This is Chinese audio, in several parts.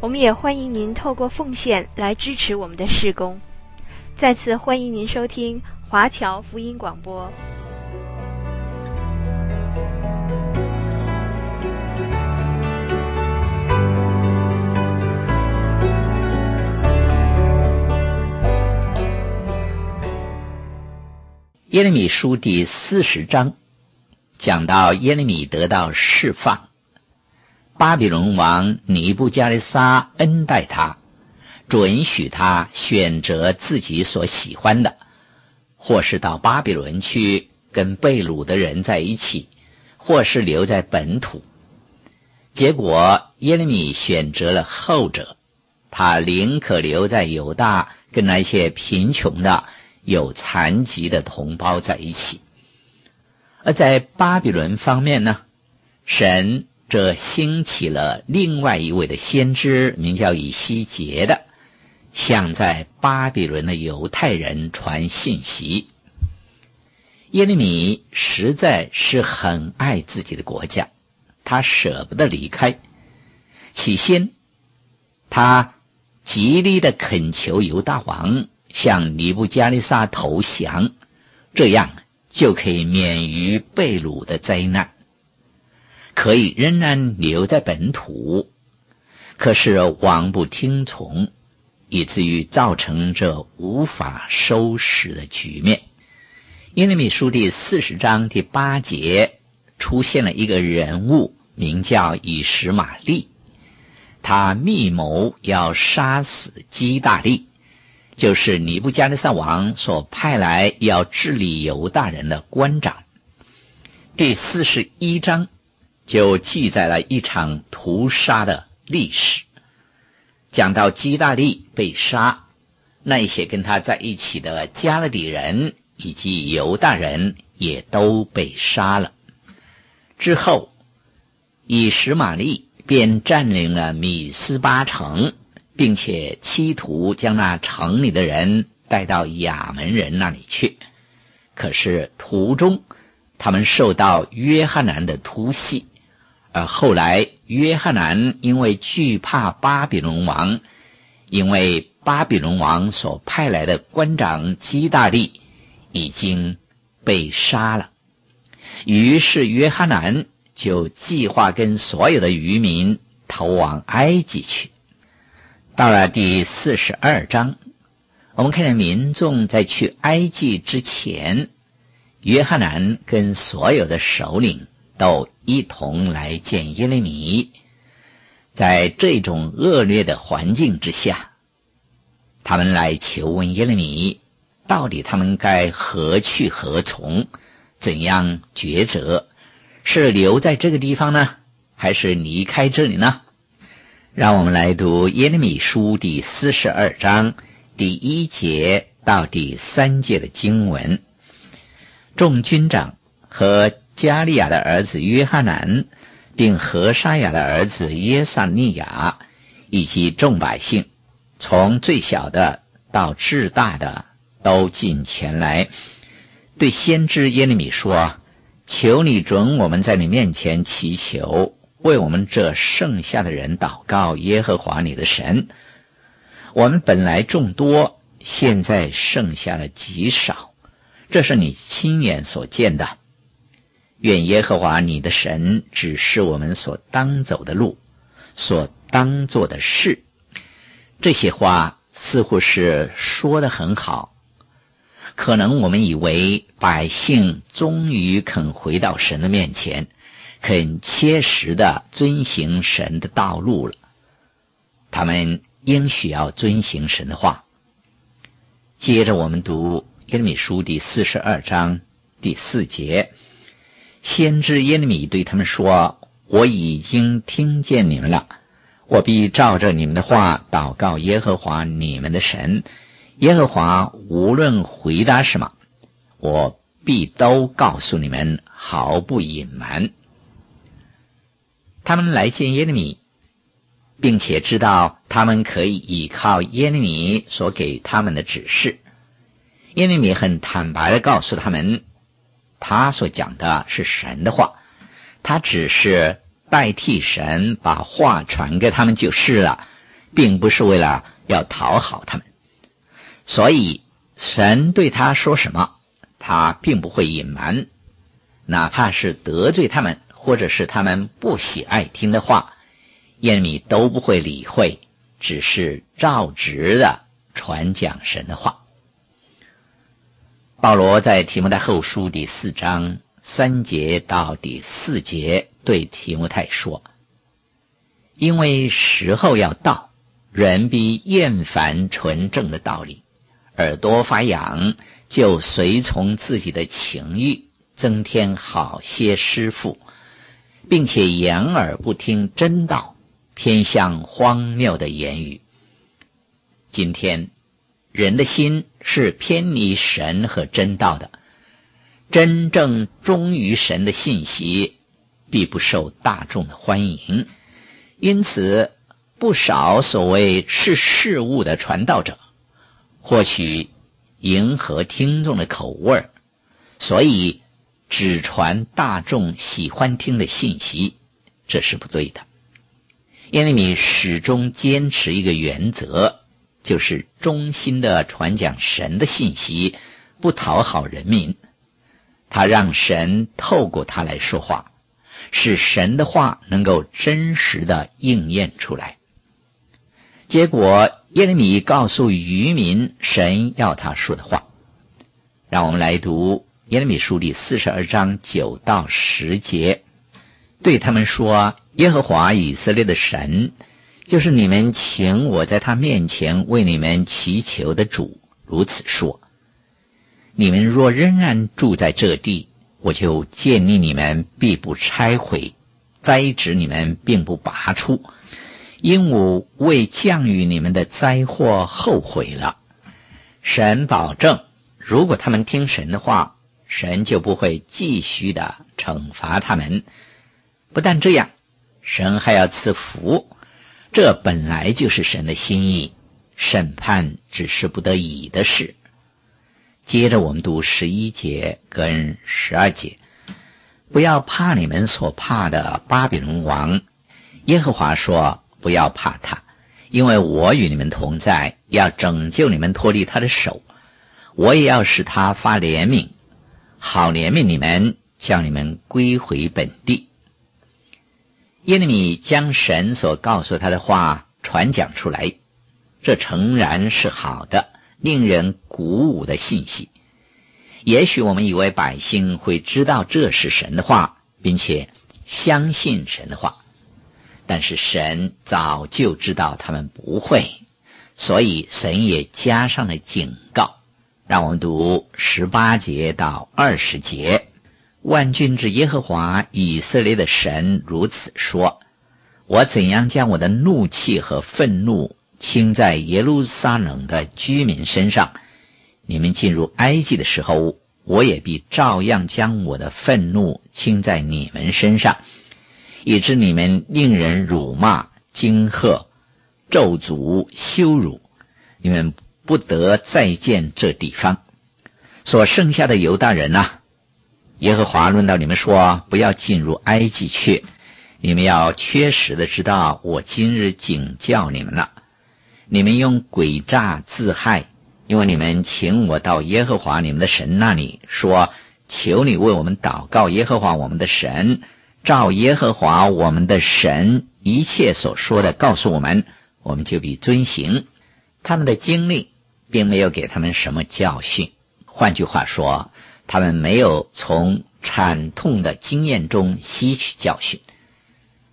我们也欢迎您透过奉献来支持我们的事工。再次欢迎您收听华侨福音广播。耶利米书第四十章讲到耶利米得到释放。巴比伦王尼布加利沙恩待他，准许他选择自己所喜欢的，或是到巴比伦去跟被掳的人在一起，或是留在本土。结果耶利米选择了后者，他宁可留在犹大，跟那些贫穷的、有残疾的同胞在一起。而在巴比伦方面呢，神。这兴起了另外一位的先知，名叫以西结的，向在巴比伦的犹太人传信息。耶利米实在是很爱自己的国家，他舍不得离开。起先，他极力的恳求犹大王向尼布加利撒投降，这样就可以免于被掳的灾难。可以仍然留在本土，可是王不听从，以至于造成这无法收拾的局面。耶利米书第四十章第八节出现了一个人物，名叫以实玛利，他密谋要杀死基大利，就是尼布加利撒王所派来要治理犹大人的官长。第四十一章。就记载了一场屠杀的历史，讲到基大利被杀，那些跟他在一起的加勒底人以及犹大人也都被杀了。之后，以实玛利便占领了米斯巴城，并且企图将那城里的人带到亚门人那里去。可是途中，他们受到约翰南的突袭。而后来，约翰南因为惧怕巴比伦王，因为巴比伦王所派来的官长基大利已经被杀了，于是约翰南就计划跟所有的渔民逃往埃及去。到了第四十二章，我们看见民众在去埃及之前，约翰南跟所有的首领。都一同来见耶利米，在这种恶劣的环境之下，他们来求问耶利米，到底他们该何去何从，怎样抉择？是留在这个地方呢，还是离开这里呢？让我们来读耶利米书第四十二章第一节到第三节的经文。众军长和加利亚的儿子约翰南，并何沙雅的儿子耶撒尼亚，以及众百姓，从最小的到至大的，都进前来，对先知耶利米说：“求你准我们在你面前祈求，为我们这剩下的人祷告耶和华你的神。我们本来众多，现在剩下的极少，这是你亲眼所见的。”愿耶和华你的神指示我们所当走的路，所当做的事。这些话似乎是说得很好，可能我们以为百姓终于肯回到神的面前，肯切实的遵行神的道路了。他们应许要遵行神的话。接着我们读耶利米书第四十二章第四节。先知耶利米对他们说：“我已经听见你们了，我必照着你们的话祷告耶和华你们的神。耶和华无论回答什么，我必都告诉你们，毫不隐瞒。他们来见耶利米，并且知道他们可以依靠耶利米所给他们的指示。耶利米很坦白的告诉他们，他所讲的是神的话，他只是。代替神把话传给他们就是了，并不是为了要讨好他们。所以神对他说什么，他并不会隐瞒，哪怕是得罪他们，或者是他们不喜爱听的话，耶利米都不会理会，只是照直的传讲神的话。保罗在提摩太后书第四章。三节到第四节，对提摩太说：“因为时候要到，人必厌烦纯正的道理，耳朵发痒，就随从自己的情欲，增添好些师傅，并且掩耳不听真道，偏向荒谬的言语。今天人的心是偏离神和真道的。”真正忠于神的信息，必不受大众的欢迎，因此不少所谓是事物的传道者，或许迎合听众的口味，所以只传大众喜欢听的信息，这是不对的。因为你始终坚持一个原则，就是忠心的传讲神的信息，不讨好人民。他让神透过他来说话，使神的话能够真实的应验出来。结果耶利米告诉渔民神要他说的话。让我们来读耶利米书第四十二章九到十节，对他们说：“耶和华以色列的神，就是你们请我在他面前为你们祈求的主，如此说。”你们若仍然住在这地，我就建立你们，必不拆毁；栽植你们，并不拔出，因我为降雨你们的灾祸后悔了。神保证，如果他们听神的话，神就不会继续的惩罚他们。不但这样，神还要赐福，这本来就是神的心意。审判只是不得已的事。接着我们读十一节跟十二节，不要怕你们所怕的巴比伦王。耶和华说：不要怕他，因为我与你们同在，要拯救你们脱离他的手。我也要使他发怜悯，好怜悯你们，叫你们归回本地。耶利米将神所告诉他的话传讲出来，这诚然是好的。令人鼓舞的信息。也许我们以为百姓会知道这是神的话，并且相信神的话，但是神早就知道他们不会，所以神也加上了警告。让我们读十八节到二十节：万军之耶和华以色列的神如此说：我怎样将我的怒气和愤怒。倾在耶路撒冷的居民身上，你们进入埃及的时候，我也必照样将我的愤怒倾在你们身上，以致你们令人辱骂、惊吓、咒诅、羞辱，你们不得再见这地方。所剩下的犹大人呐、耶和华论到你们说：不要进入埃及去。你们要确实的知道，我今日警教你们了。你们用诡诈自害，因为你们请我到耶和华你们的神那里，说：“求你为我们祷告，耶和华我们的神，照耶和华我们的神一切所说的告诉我们，我们就必遵行。”他们的经历并没有给他们什么教训，换句话说，他们没有从惨痛的经验中吸取教训，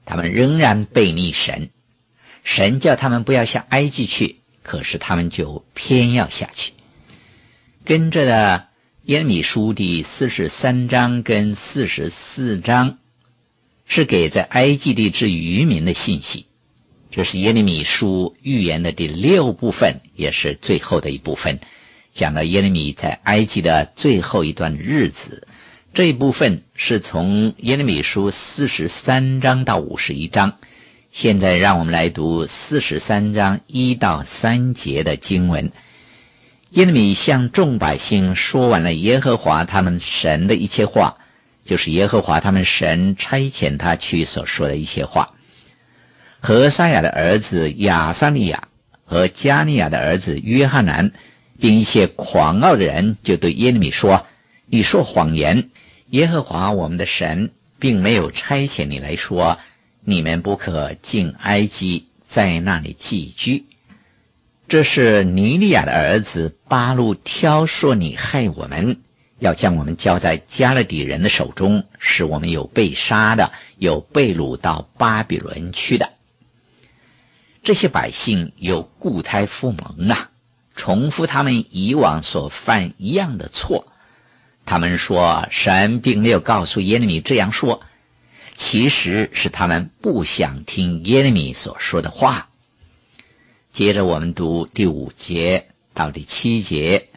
他们仍然背逆神。神叫他们不要下埃及去，可是他们就偏要下去。跟着的耶利米书第四十三章跟四十四章是给在埃及地之余民的信息，这是耶利米书预言的第六部分，也是最后的一部分，讲到耶利米在埃及的最后一段日子。这一部分是从耶利米书四十三章到五十一章。现在让我们来读四十三章一到三节的经文。耶利米向众百姓说完了耶和华他们神的一切话，就是耶和华他们神差遣他去所说的一些话。何沙雅的儿子亚撒利雅和加利亚的儿子约翰南，并一些狂傲的人，就对耶利米说：“你说谎言。”耶和华我们的神并没有差遣你来说，你们不可进埃及，在那里寄居。这是尼利亚的儿子巴路挑说你害我们，要将我们交在迦勒底人的手中，使我们有被杀的，有被掳到巴比伦去的。这些百姓有故态复萌啊，重复他们以往所犯一样的错。他们说神并没有告诉耶利米这样说，其实是他们不想听耶利米所说的话。接着我们读第五节到第七节，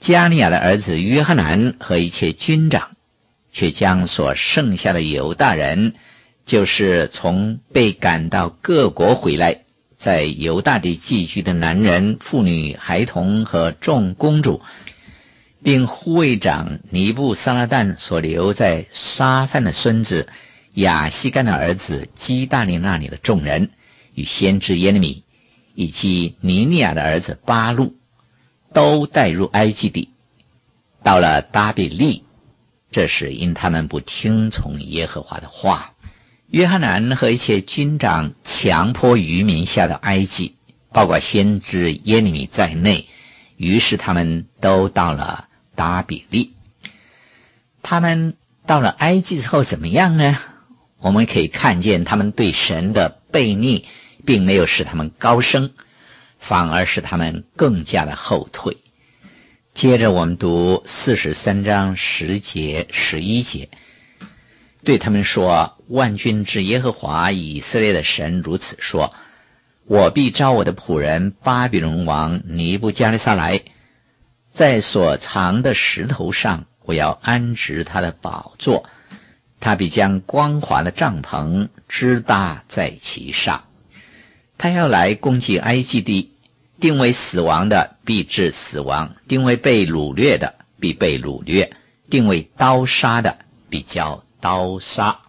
加利亚的儿子约翰南和一切军长，却将所剩下的犹大人，就是从被赶到各国回来，在犹大地寄居的男人、妇女、孩童和众公主。并护卫长尼布撒拉旦所留在沙番的孙子亚希干的儿子基大利那里的众人，与先知耶利米以及尼尼亚的儿子巴录，都带入埃及地，到了巴比利。这是因他们不听从耶和华的话。约翰南和一些军长强迫渔民下到埃及，包括先知耶利米在内。于是他们都到了。达比利，他们到了埃及之后怎么样呢？我们可以看见他们对神的悖逆，并没有使他们高升，反而使他们更加的后退。接着我们读四十三章十节、十一节，对他们说：“万军之耶和华以色列的神如此说：我必召我的仆人巴比伦王尼布加利撒来。”在所藏的石头上，我要安置他的宝座。他必将光滑的帐篷支搭在其上。他要来攻击埃及地，定为死亡的必致死亡，定为被掳掠的必被掳掠，定为刀杀的必叫刀杀。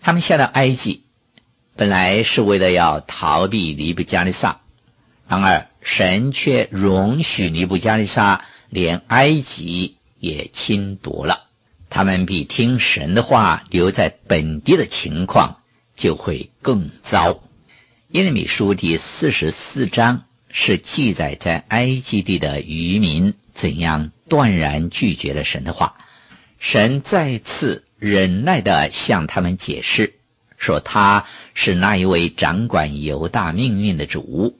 他们下到埃及，本来是为了要逃避尼布加利撒，然而。神却容许尼布加利撒连埃及也侵夺了，他们比听神的话留在本地的情况就会更糟。耶利米书第四十四章是记载在埃及地的渔民怎样断然拒绝了神的话，神再次忍耐地向他们解释，说他是那一位掌管犹大命运的主。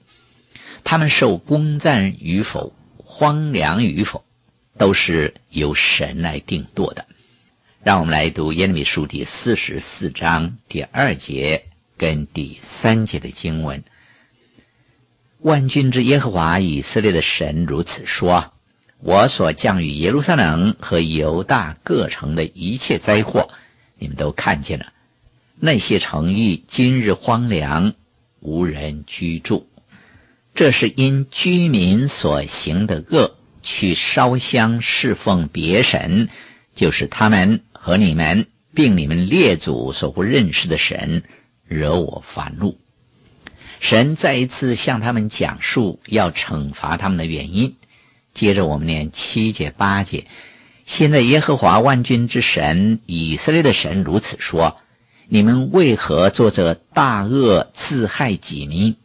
他们受攻占与否、荒凉与否，都是由神来定夺的。让我们来读耶利米书第四十四章第二节跟第三节的经文：万军之耶和华以色列的神如此说：我所降与耶路撒冷和犹大各城的一切灾祸，你们都看见了。那些城邑今日荒凉，无人居住。这是因居民所行的恶，去烧香侍奉别神，就是他们和你们，并你们列祖所不认识的神，惹我烦怒。神再一次向他们讲述要惩罚他们的原因。接着我们念七节八节。现在耶和华万军之神以色列的神如此说：你们为何做这大恶，自害己民？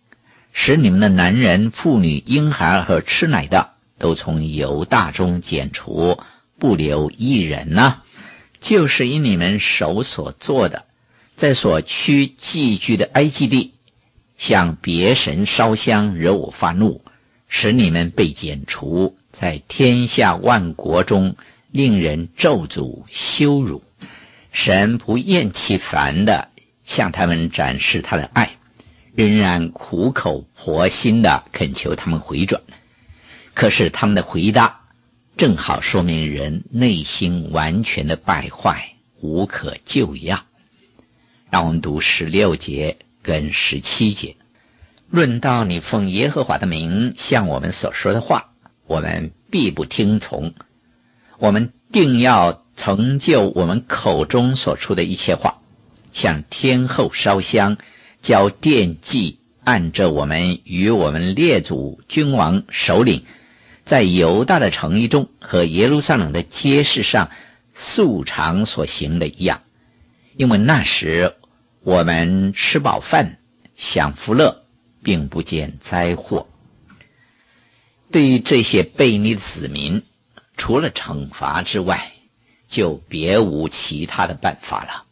使你们的男人、妇女、婴孩和吃奶的都从犹大中剪除，不留一人呢？就是因你们手所做的，在所屈寄居的埃及地，向别神烧香，惹我发怒，使你们被剪除，在天下万国中令人咒诅羞辱。神不厌其烦的向他们展示他的爱。仍然苦口婆心的恳求他们回转。可是他们的回答正好说明人内心完全的败坏，无可救药。让我们读十六节跟十七节。论到你奉耶和华的名向我们所说的话，我们必不听从。我们定要成就我们口中所出的一切话，向天后烧香，交奠祭，按着我们与我们列祖君王首领在犹大的城邑中和耶路撒冷的街市上素常所行的一样，因为那时我们吃饱饭，享福乐。并不见灾祸。对于这些悖逆的子民，除了惩罚之外，就别无其他的办法了。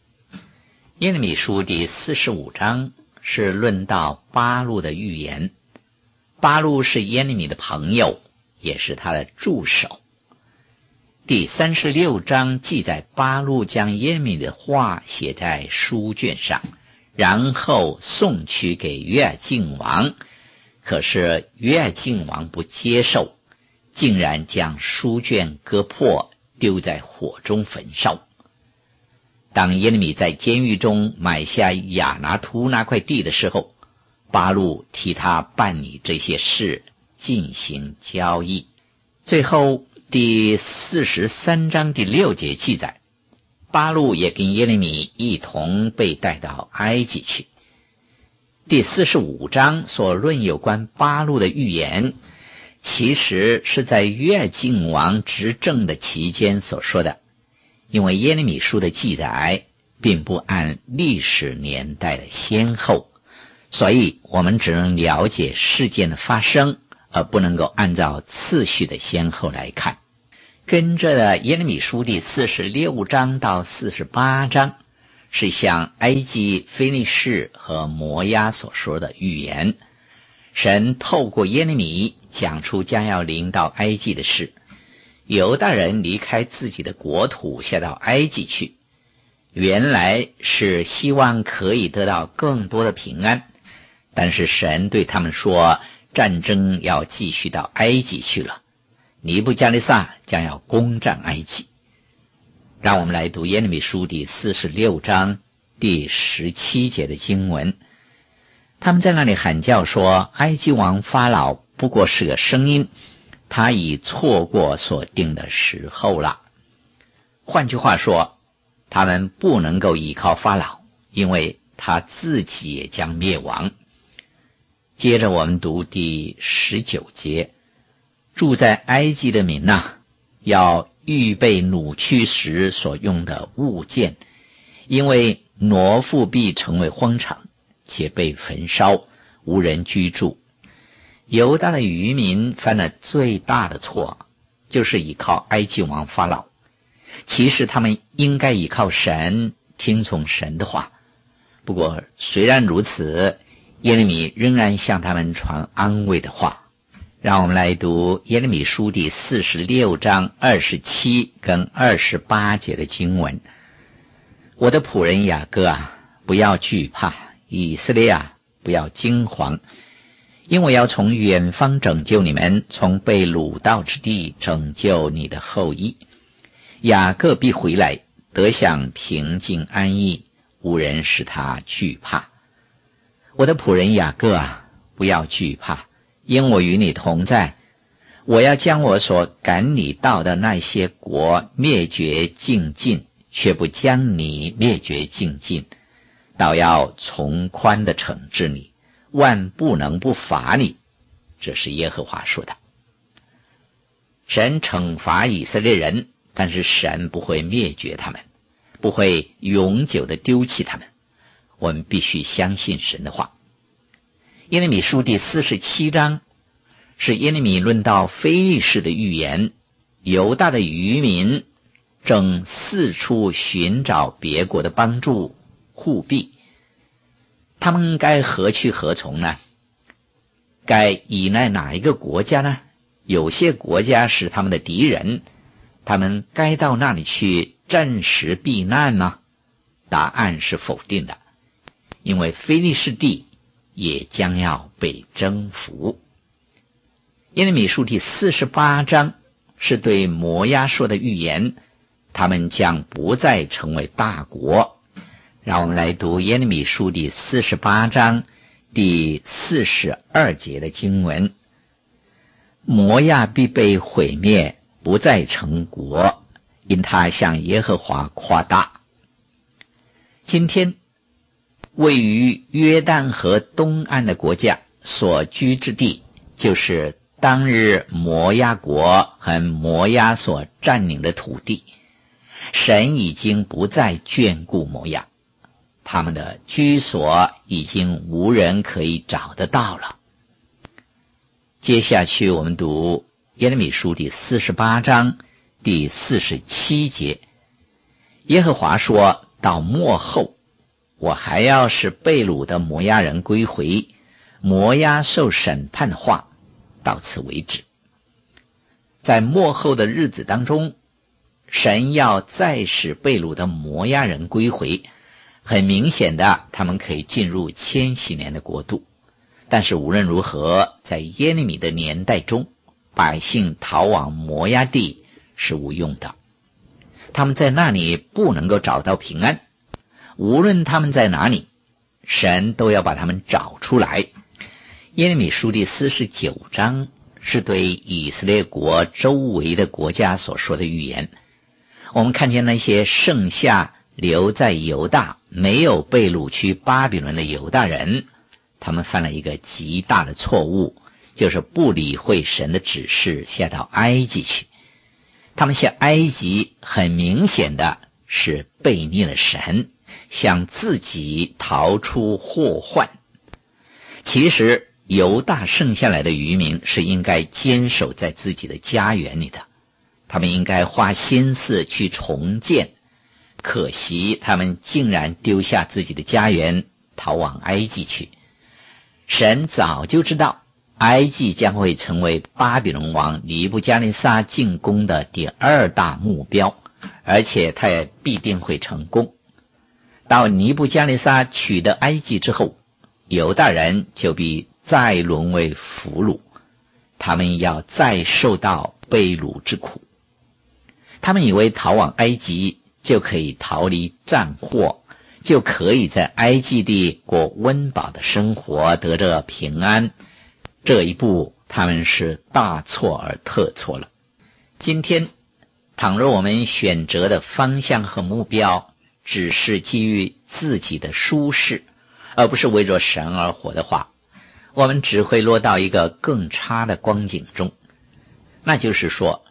耶利米书第四十五章是论到巴路的预言。巴路是耶利米的朋友，也是他的助手。第三十六章记载巴路将耶利米的话写在书卷上。然后送去给约尔敬王，可是约尔敬王不接受，竟然将书卷割破，丢在火中焚烧。当耶利米在监狱中买下亚拿突那块地的时候，巴路替他办理这些事，进行交易。最后第四十三章第六节记载。巴路也跟耶利米一同被带到埃及去。第四十五章所论有关巴路的预言，其实是在越境王执政的期间所说的。因为耶利米书的记载并不按历史年代的先后，所以我们只能了解事件的发生，而不能够按照次序的先后来看。跟着的耶利米书第四十六章到四十八章，是向埃及、菲利士和摩押所说的预言。神透过耶利米讲出将要临到埃及的事。犹大人离开自己的国土，下到埃及去，原来是希望可以得到更多的平安。但是神对他们说，战争要继续到埃及去了。尼布加利撒将要攻占埃及，让我们来读耶利米书第四十六章第十七节的经文。他们在那里喊叫说：“埃及王法老不过是个声音，他已错过所定的时候了。”换句话说，他们不能够依靠法老，因为他自己也将灭亡。接着我们读第十九节。住在埃及的民呐，要预备掳去时所用的物件，因为挪复必成为荒场，且被焚烧，无人居住。犹大的余民犯了最大的错，就是依靠埃及王法老。其实他们应该依靠神，听从神的话。不过虽然如此，耶利米仍然向他们传安慰的话。让我们来读耶利米书第四十六章二十七跟二十八节的经文。我的仆人雅各啊，不要惧怕；以色列啊，不要惊惶，因为要从远方拯救你们，从被掳到之地拯救你的后裔。雅各必回来，得享平静安逸，无人使他惧怕。我的仆人雅各啊，不要惧怕。因我与你同在，我要将我所赶你到的那些国灭绝尽尽，却不将你灭绝尽尽，倒要从宽的惩治你，万不能不罚你。这是耶和华说的。神惩罚以色列人，但是神不会灭绝他们，不会永久的丢弃他们。我们必须相信神的话。耶利米书第四十七章是耶利米论到非利士的预言。犹大的渔民正四处寻找别国的帮助护庇，他们该何去何从呢？该依赖哪一个国家呢？有些国家是他们的敌人，他们该到那里去暂时避难吗？答案是否定的，因为非利士地。也将要被征服。耶利米书第四十八章是对摩押说的预言，他们将不再成为大国。让我们来读耶利米书第四十八章第四十二节的经文：摩押必被毁灭，不再成国，因他向耶和华夸大。今天，位于约旦河东岸的国家所居之地，就是。当日摩押国和摩押所占领的土地，神已经不再眷顾摩押，他们的居所已经无人可以找得到了。接下去我们读耶利米书第四十八章第四十七节，耶和华说到末后，我还要使被掳的摩押人归回，摩押受审判的话。到此为止。在末后的日子当中，神要再使被掳的摩押人归回。很明显的，他们可以进入千禧年的国度。但是无论如何，在耶利米的年代中，百姓逃往摩押地是无用的。他们在那里不能够找到平安。无论他们在哪里，神都要把他们找出来。耶利米书第四十九章是对以色列国周围的国家所说的预言。我们看见那些剩下留在犹大、没有被掳去巴比伦的犹大人，他们犯了一个极大的错误，就是不理会神的指示，下到埃及去。他们下埃及，很明显的是背逆了神，想自己逃出祸患。其实。犹大剩下来的渔民是应该坚守在自己的家园里的，他们应该花心思去重建。可惜他们竟然丢下自己的家园，逃往埃及去。神早就知道埃及将会成为巴比伦王尼布加尼撒进攻的第二大目标，而且他也必定会成功。到尼布加利撒取得埃及之后，犹大人就必。再沦为俘虏，他们要再受到被掳之苦。他们以为逃往埃及就可以逃离战祸，就可以在埃及地过温饱的生活，得着平安。这一步他们是大错而特错了。今天，倘若我们选择的方向和目标只是基于自己的舒适，而不是为着神而活的话，我们只会落到一个更差的光景中，那就是说，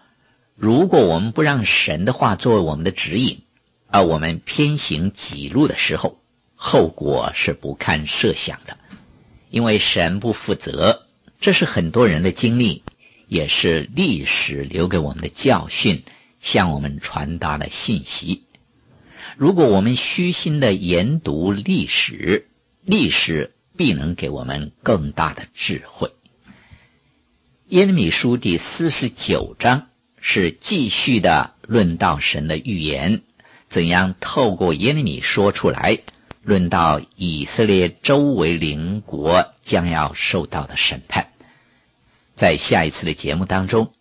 如果我们不让神的话作为我们的指引，而我们偏行己路的时候，后果是不堪设想的。因为神不负责，这是很多人的经历，也是历史留给我们的教训，向我们传达的信息。如果我们虚心的研读历史，历史。必能给我们更大的智慧。耶利米书第四十九章是继续的论到神的预言，怎样透过耶利米说出来，论到以色列周围邻国将要受到的审判。在下一次的节目当中，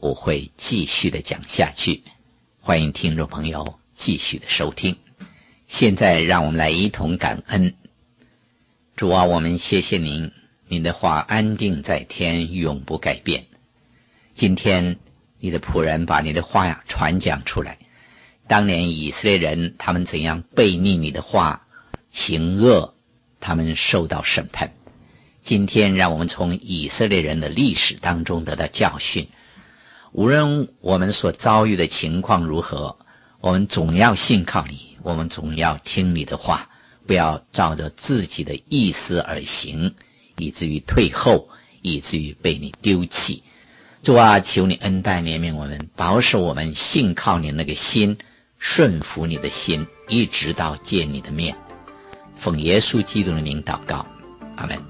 我会继续的讲下去，欢迎听众朋友继续的收听。现在，让我们来一同感恩。主啊，我们谢谢您，您的话安定在天，永不改变。今天你的仆人把你的话呀传讲出来。当年以色列人他们怎样背逆你的话，行恶，他们受到审判。今天让我们从以色列人的历史当中得到教训。无论我们所遭遇的情况如何，我们总要信靠你，我们总要听你的话。不要照着自己的意思而行，以至于退后，以至于被你丢弃。主啊，求你恩待怜悯我们，保守我们信靠你那个心，顺服你的心，一直到见你的面。奉耶稣基督的名祷告，阿门。